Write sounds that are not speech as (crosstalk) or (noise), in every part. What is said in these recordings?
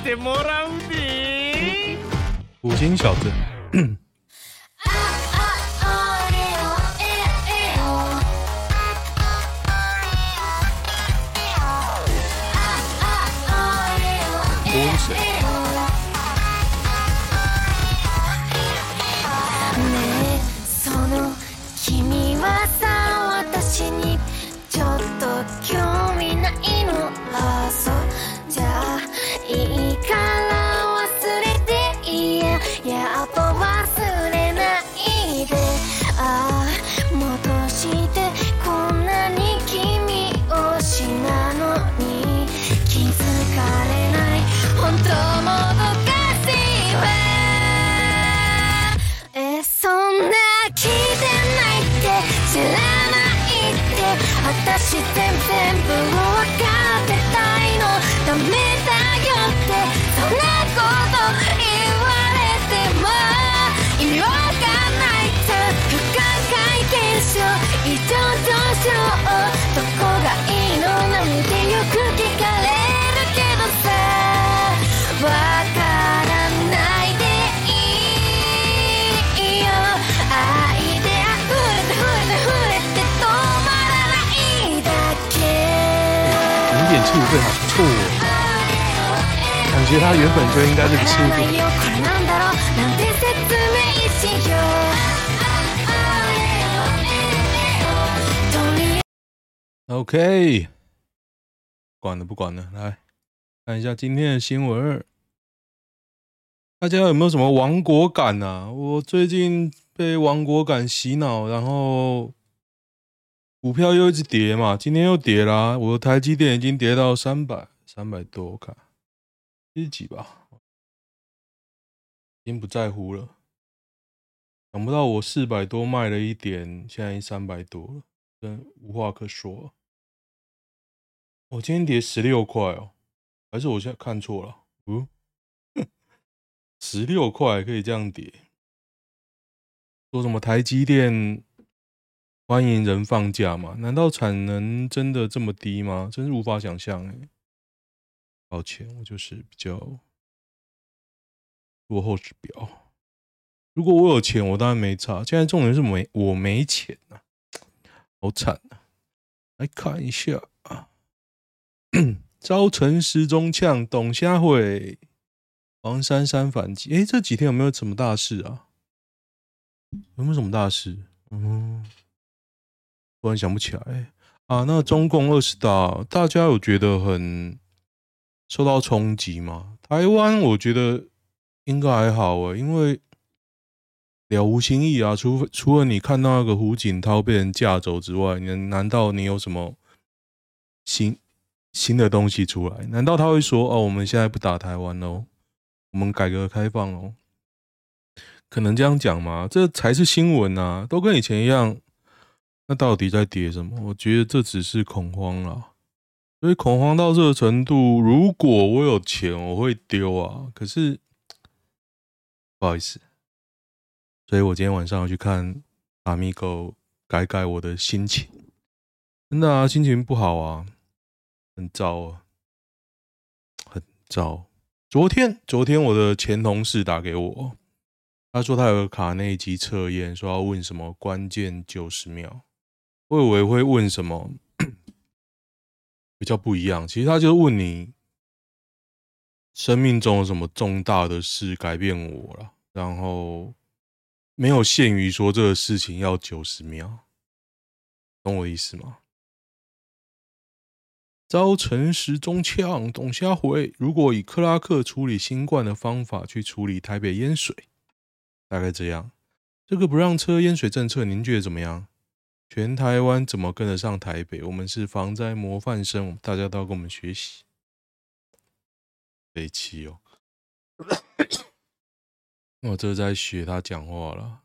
してもらうで五星小镇。 私全全部を点七五倍还不错哦，感觉它原本就应该这个速度。これなんだろうなんて说明しようとり OK，管了不管了，来看一下今天的新闻。大家有没有什么亡国感啊？我最近被亡国感洗脑，然后 股票又一直跌嘛，今天又跌啦、我的台积电已经跌到三百三百多，我看七十几吧，已经不在乎了。想不到我四百多卖了一点，现在三百多了，真无话可说。我今天跌十六块哦，还是我现在看错了？嗯，(laughs) 十六块可以这样跌？说什么台积电欢迎人放假吗？难道产能真的这么低吗？真是无法想象哎。抱歉，我就是比较落后指标。如果我有钱，我当然没差。现在重点是没我没钱啊，好惨啊！来看一下啊。(clears throat) 招陈时中呛董虾会，黄珊珊反击。哎，这几天有没有什么大事啊？有没有什么大事？嗯，突然想不起来。啊，那中共二十大，大家有觉得很受到冲击吗？台湾我觉得应该还好诶，因为了无新意啊。除除了你看到那个胡锦涛被人架走之外，你难道你有什么新？新的东西出来，难道他会说：“哦，我们现在不打台湾喽，我们改革开放喽？”可能这样讲吗？这才是新闻啊，都跟以前一样。那到底在跌什么？我觉得这只是恐慌了。所以恐慌到这个程度，如果我有钱，我会丢啊。可是不好意思，所以我今天晚上要去看阿米狗，改改我的心情。真的啊，心情不好啊。很糟啊，很糟。昨天，昨天我的前同事打给我，他说他有个卡内基测验，说要问什么关键九十秒。我以为会问什么比较不一样，其实他就问你生命中有什么重大的事改变我了，然后没有限于说这个事情要九十秒，懂我意思吗？遭陈时中呛，董虾回。如果以克拉克处理新冠的方法去处理台北淹水，大概这样。这个不让车淹水政策，您觉得怎么样？全台湾怎么跟得上台北？我们是防灾模范生，大家都要跟我们学习。北七哦，(coughs) 我这在学他讲话了。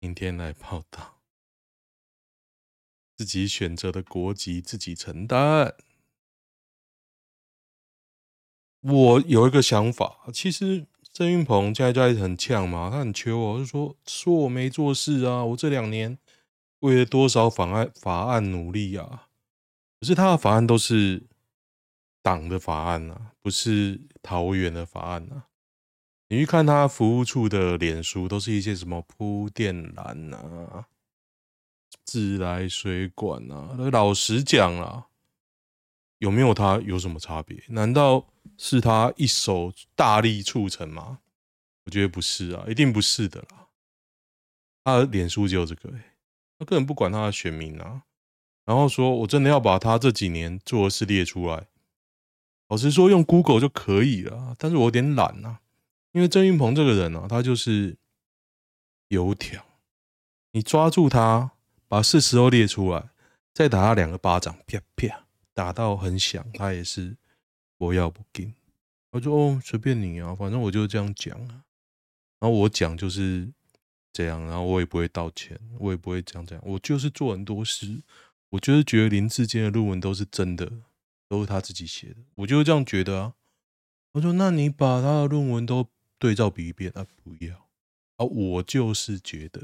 明天来报道。自己选择的国籍，自己承担。我有一个想法，其实郑运鹏现在在很呛嘛，他很求我，就说说我没做事啊，我这两年为了多少法案法案努力啊，可是他的法案都是党的法案啊，不是桃园的法案啊。你去看他服务处的脸书，都是一些什么铺电缆啊、自来水管啊。老实讲啊，有没有他有什么差别？难道是他一手大力促成吗？我觉得不是啊，一定不是的啦。他脸书就这个、他根本不管他的选民啊。然后说我真的要把他这几年做的事列出来，老实说用 Google 就可以了，但是我有点懒啊。因为郑运鹏这个人、啊，他就是油条，你抓住他，把事实都列出来，再打他两个巴掌，啪啪，打到很响，他也是不要不给。我说：“哦，随便你啊，反正我就这样讲啊。”然后我讲就是这样，然后我也不会道歉，我也不会讲这样，我就是做很多事，我就是觉得林志坚的论文都是真的，都是他自己写的，我就是这样觉得啊。我说：“那你把他的论文都……”对照比一遍啊，不要啊！我就是觉得，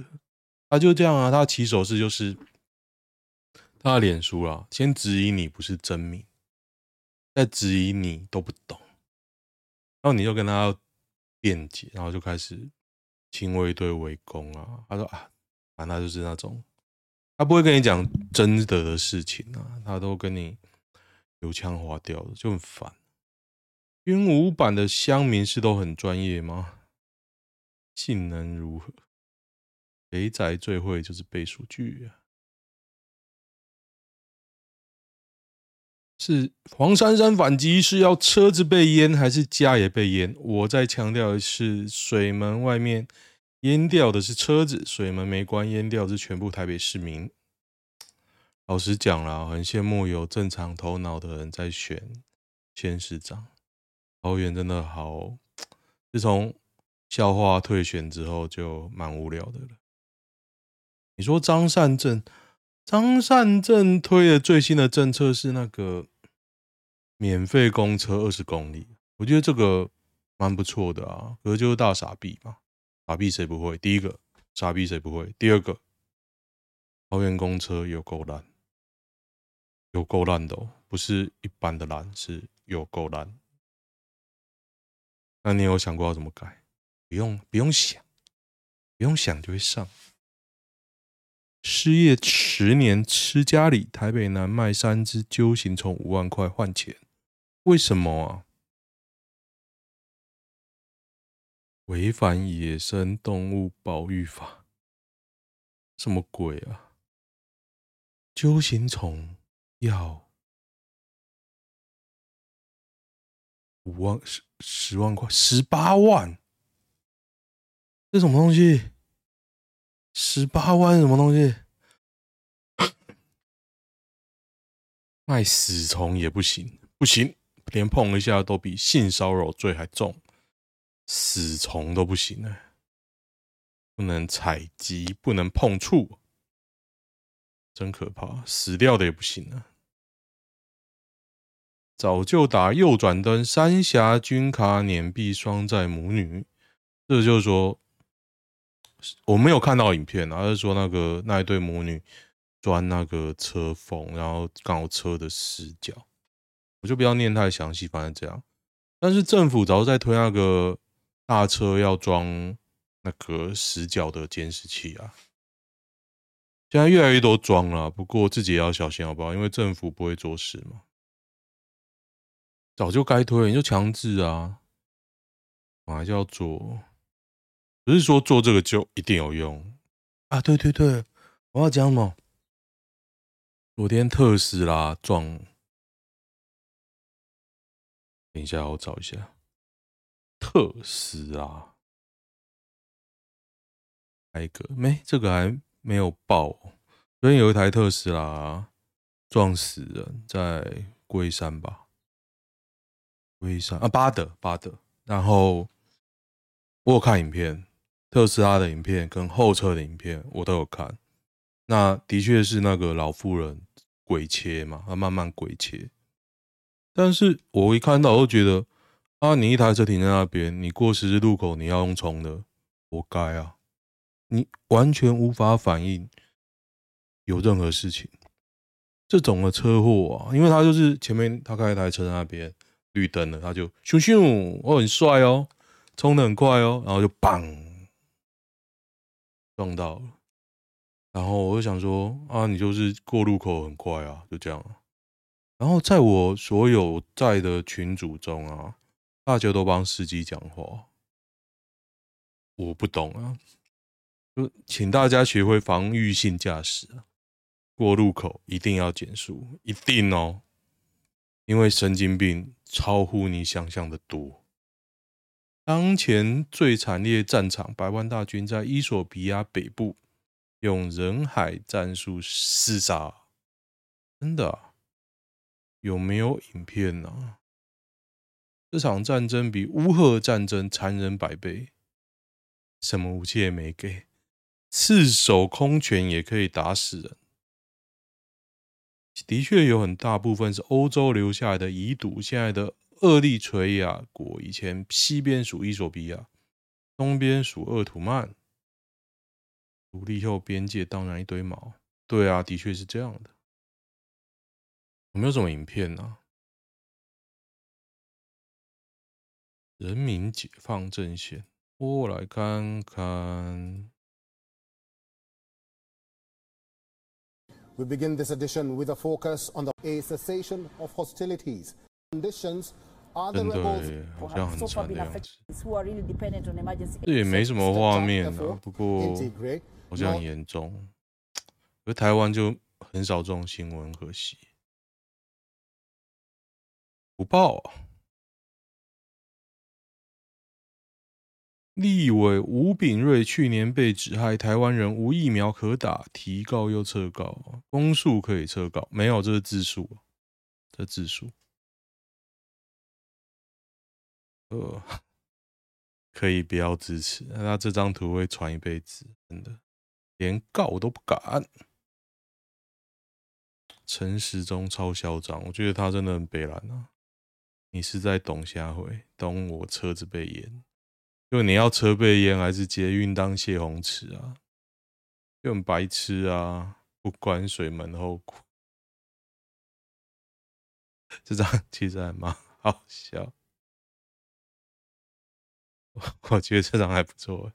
他就这样啊。他起手式就是他的脸书啊，先质疑你不是真名，再质疑你都不懂，然后你就跟他辩解，然后就开始亲卫队围攻啊。他说啊，反正就是那种，他不会跟你讲真的的事情啊，他都跟你油腔滑调的，就很烦。军武版的乡民是都很专业吗？性能如何？肥仔最会就是背数据啊！是黄珊珊反击是要车子被淹还是家也被淹？我再强调的是，水门外面淹掉的是车子，水门没关，淹掉是全部台北市民。老实讲啦，很羡慕有正常头脑的人在选县市长。桃园真的好，自从笑话退选之后就蛮无聊的了。你说张善政，张善政推的最新的政策是那个免费公车二十公里，我觉得这个蛮不错的啊。可是就是大傻逼嘛，傻逼谁不会？第一个傻逼谁不会？第二个桃园公车有够烂，有够烂的哦，不是一般的烂，是有够烂。那你有想过要怎么改？不用，不用想，不用想就会上。失业十年吃家里，台北男卖三只鸠形虫五万块换钱，为什么啊？违反野生动物保育法？什么鬼啊？鸠形虫要？五万十十万块十八万，这什么东西？十八万什么东西？(coughs) 卖死虫也不行，不行，连碰一下都比性骚扰罪还重，死虫都不行呢，不能采集，不能碰触，真可怕，死掉的也不行啊。早就打右转灯，三峡军卡碾毙双寨母女。这就是说，我没有看到影片，而是说那个那一对母女钻那个车缝，然后刚好车的死角，我就不要念太详细，反正这样。但是政府早就在推那个大车要装那个死角的监视器啊，现在越来越多装了，不过自己也要小心好不好？因为政府不会做事嘛。早就该推，你就强制啊！还是要做，不是说做这个就一定有用啊！对对对，我要讲什么？昨天特斯拉撞，等一下我找一下特斯拉，来一个没？这个还没有报。昨天有一台特斯拉撞死人，在龟山吧。龟山啊，巴德巴德，然后我有看影片，特斯拉的影片跟后车的影片我都有看。那的确是那个老妇人鬼切嘛，她慢慢鬼切。但是我一看到，我就觉得啊，你一台车停在那边，你过十字路口你要用冲的，活该啊！你完全无法反应有任何事情。这种的车祸啊，因为他就是前面他开一台车在那边。绿灯了，他就咻咻，我很帅哦，冲的很快哦，然后就砰撞到了。然后我就想说啊，你就是过路口很快啊，就这样。然后在我所有在的群组中啊，大家都帮司机讲话，我不懂啊，就请大家学会防御性驾驶啊，过路口一定要减速，一定哦，因为神经病超乎你想象的多。当前最惨烈战场，百万大军在伊索比亚北部。用人海战术厮杀，真的？有没有影片呢、啊？这场战争比乌赫战争残忍百倍，什么武器也没给，赤手空拳也可以打死人。的确有很大部分是欧洲留下来的遗毒。现在的厄立垂亚国，以前西边属伊索比亚，东边属鄂图曼。独立后，边界当然一堆毛。对啊，的确是这样的。有没有什么影片呢、啊？人民解放阵线，我来看看。We begin this edition with a focus on the cessation of hostilities. Conditions the rebels 好像很惨的样子。这也没什么画面啊，不过。好像很严重，而台湾就很少这种新闻，可惜不报啊。立委吴秉瑞去年被指害台湾人无疫苗可打，提告又撤告，公诉可以撤告，没有，这是自诉，这自诉。呃，(laughs) 可以不要支持，那这张图会传一辈子，真的。连告我都不敢。陈时中超嚣张，我觉得他真的很北烂啊！你是在懂瞎回？懂我车子被淹？就你要车被淹，还是捷运当泄洪池啊？就很白痴啊！不关水门后果。(laughs) 这张其实还蛮好笑，(laughs) 我觉得这张还不错。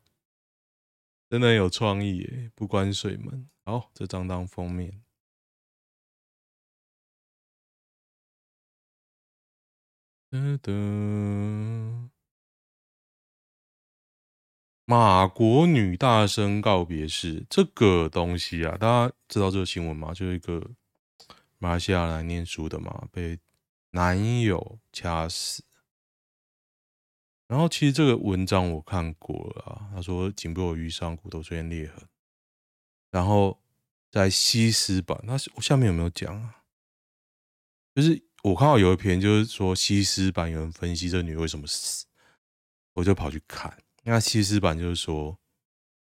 真的有创意耶，不关水门。好，这张当封面。噔噔，马国女大生告别式，这个东西啊，大家知道这个新闻吗？就是一个马来西亚来念书的嘛，被男友掐死。然后其实这个文章我看过了，他说颈部有瘀伤，骨头出现裂痕。然后在西施版，那我下面有没有讲啊？就是我看到有一篇，就是说西施版有人分析这女为什么死，我就跑去看。那西施版就是说，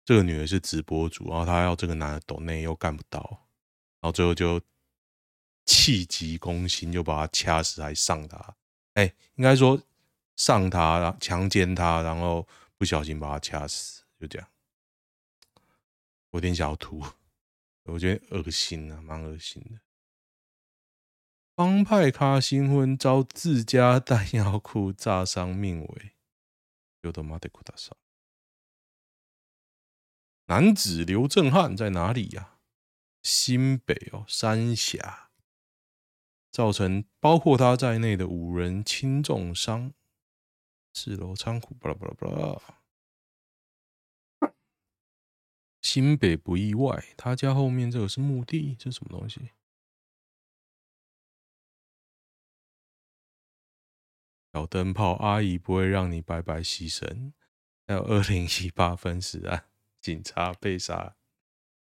这个女的是直播主，然后她要这个男的抖内又干不到，然后最后就气急攻心，就把他掐死，还上他。哎，应该说。上他，然后强奸他，然后不小心把他掐死，就这样。我有点想要吐，我觉得恶心啊，蛮恶心的。帮派咖新婚遭自家弹药库炸伤命危，有的妈的库大少。男子刘正汉在哪里呀、啊？新北哦，三峡，造成包括他在内的五人轻重伤。四楼仓库，巴拉巴拉巴拉。新北不意外，他家后面这个是墓地，这是什么东西？小灯泡阿姨不会让你白白牺牲。还有二零一八分尸案，警察被杀，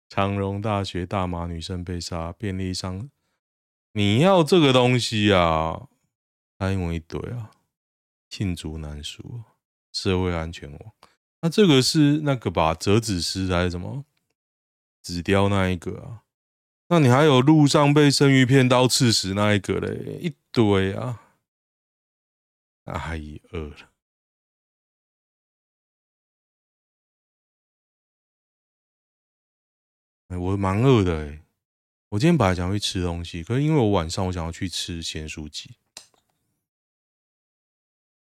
长荣大学大马女生被杀，便利商，你要这个东西啊？还有一堆啊！罄竹难书，社会安全网。那这个是那个吧？折纸师还是什么？纸雕那一个啊？那你还有路上被生鱼片刀刺死那一个嘞？一堆啊！阿姨饿了，哎，我蛮饿的哎。我今天本来想去吃东西，可是因为我晚上我想要去吃咸酥鸡。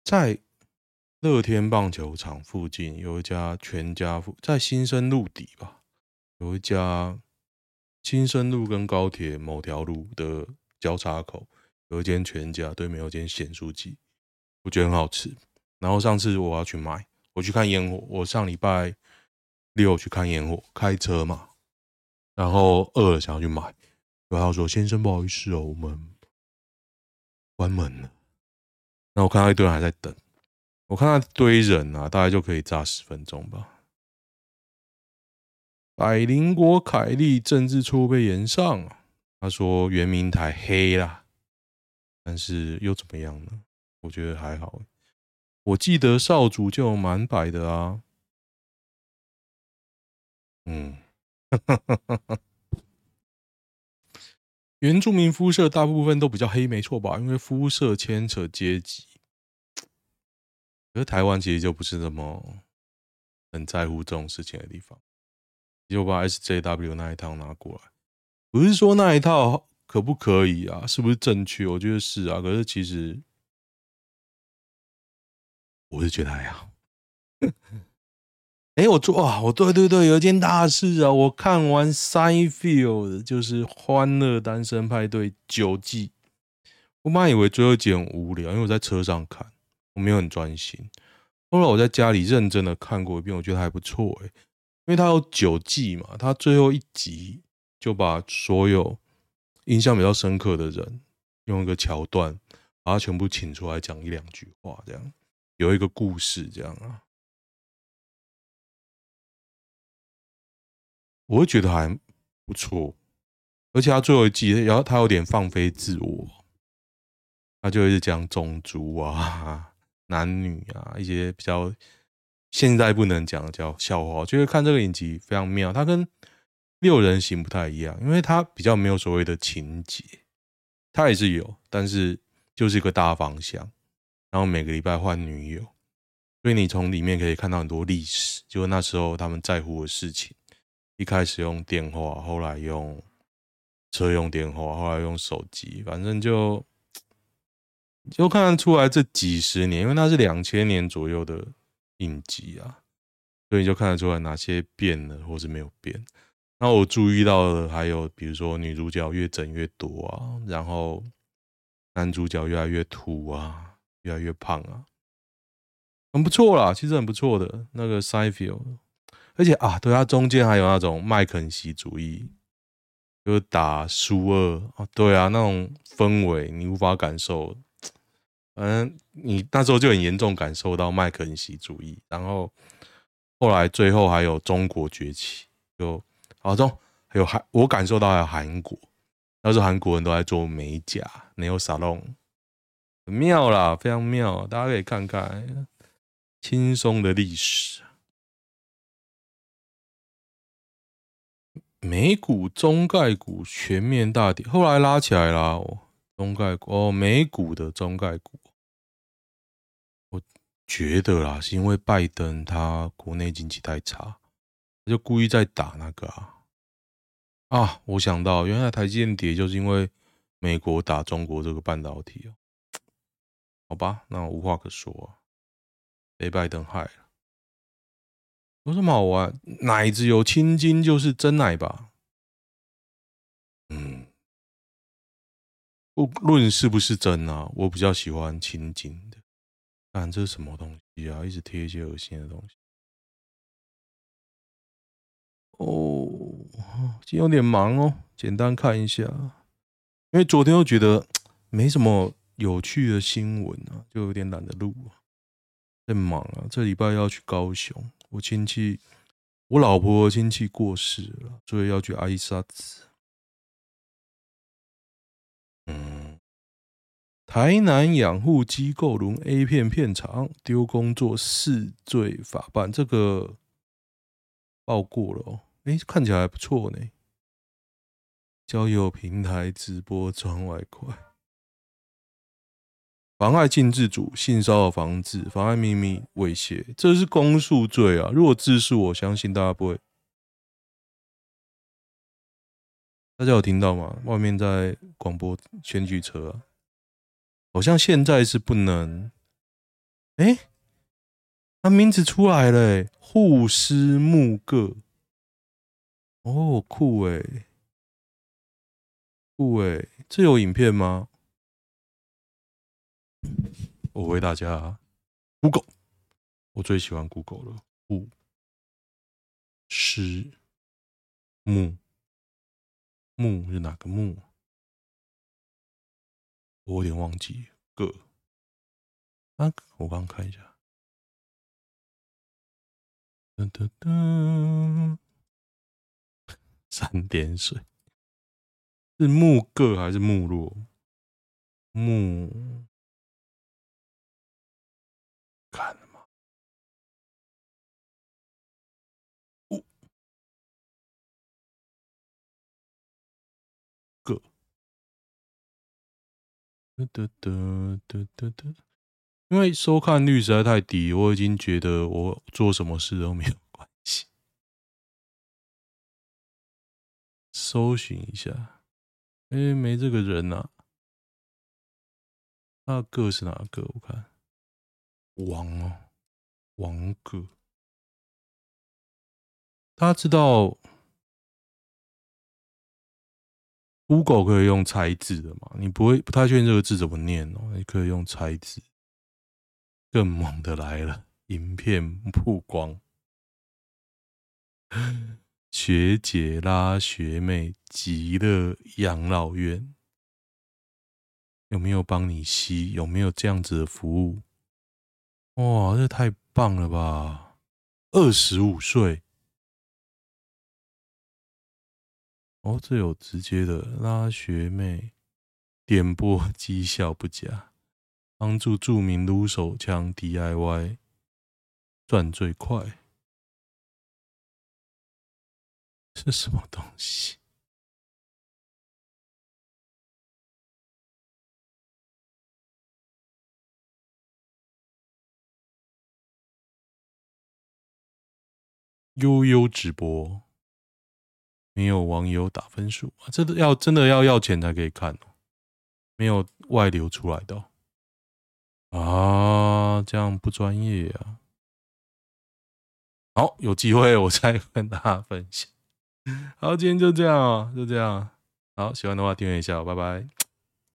在乐天棒球场附近有一家全家福，在新生路底吧，有一家新生路跟高铁某条路的交叉口有一间全家，对面有间咸酥鸡，我觉得很好吃。然后上次我要去买，我去看烟火，我上礼拜六去看烟火，开车嘛，然后饿了想要去买，然后说先生不好意思哦，我们关门了。那我看到一堆人还在等。我看那堆人啊，大概就可以炸十分钟吧。百灵果凯利政治错误被延上，他说原民台黑啦，但是又怎么样呢？我觉得还好。我记得少主就蛮白的啊。嗯，(laughs) 原住民肤色大部分都比较黑，没错吧？因为肤色牵扯阶级。可是台湾其实就不是那么很在乎这种事情的地方，就把 SJW 那一套拿过来，不是说那一套可不可以啊？是不是正确？我觉得是啊。可是其实我是觉得还好。哎，我做啊，我对对对，有一件大事啊！我看完《Seinfeld》就是《欢乐单身派对》九季，我妈以为最后一集很无聊，因为我在车上看。我没有很专心，后来我在家里认真的看过一遍，我觉得还不错诶，因为它有九季嘛，它最后一集就把所有印象比较深刻的人用一个桥段把它全部请出来讲一两句话，这样有一个故事这样啊，我会觉得还不错，而且他最后一季，然后他有点放飞自我，他就一直讲种族啊。(laughs) 男女啊，一些比较现在不能讲的叫笑话，我觉得看这个影集非常妙。他跟六人行不太一样，因为他比较没有所谓的情节，他也是有，但是就是一个大方向。然后每个礼拜换女友，所以你从里面可以看到很多历史，就那时候他们在乎的事情。一开始用电话，后来用车用电话，后来用手机，反正就。就看得出来这几十年，因为那是两千年左右的影集啊，所以就看得出来哪些变了，或是没有变。那我注意到的还有，比如说女主角越整越多啊，然后男主角越来越秃啊，越来越胖啊，很不错啦，其实很不错的那个 Seinfeld，而且啊，对，它中间还有那种麦肯锡主义，就是打苏俄啊，对啊，那种氛围你无法感受。反正你那时候就很严重感受到麦肯锡主义，然后后来最后还有中国崛起，就好中还有韩，我感受到还有韩国，那时候韩国人都在做美甲没有沙龙妙啦，非常妙，大家可以看看轻松的历史。美股中概股全面大跌，后来拉起来啦。哦中概股哦，美股的中概股，我觉得啦，是因为拜登他国内经济太差，他就故意在打那个啊啊！我想到原来台积电跌就是因为美国打中国这个半导体哦，好吧，那我无话可说啊，被拜登害了，有什么好玩？奶子有青筋就是真奶吧？嗯。不论是不是真啊，我比较喜欢青筋的。看这是什么东西啊？一直贴一些恶心的东西。哦，今天有点忙哦，简单看一下。因为昨天又觉得没什么有趣的新闻啊，就有点懒得录啊。在忙啊，这礼拜要去高雄，我亲戚，我老婆亲戚过世了，所以要去挨杀子。嗯，台南养护机构轮 A 片片场丢工作四罪法办，这个报过了哦。哎，看起来还不错呢。交友平台直播赚外快，妨碍性自主、性骚扰防治、妨碍秘密、猥亵，这是公诉罪啊。如果自诉，我相信大家不会。大家有听到吗？外面在广播选举车啊，好像现在是不能哎，他名字出来了，护师木个。哦，酷诶，酷诶，这有影片吗？我为大家，Google，我最喜欢 Google 了。五师木木是哪个木？我有点忘记个。啊，我刚看一下。噔噔噔，三点水是木个还是木落？木。得得得得得，因为收看率实在太低，我已经觉得我做什么事都没有关系。搜寻一下，哎，没这个人呐。那个是哪个？我看。王哦，王哥，大家知道 Google 可以用猜字的吗？你不会不太确定这个字怎么念哦？你可以用猜字。更猛的来了，影片曝光，(laughs) 学姐拉学妹极乐养老院，有没有帮你吸？有没有这样子的服务？哇，这太棒了吧！二十五岁，哦，这有直接的拉学妹，点播 (laughs) 绩效不佳，帮助著名撸手枪 DIY 赚最快，是什么东西？悠悠直播，没有网友打分数啊！这要真的要要钱才可以看哦，没有外流出来的啊，这样不专业啊！好，有机会我再跟大家分享。好，今天就这样啊，就这样。好，喜欢的话订阅一下，拜拜。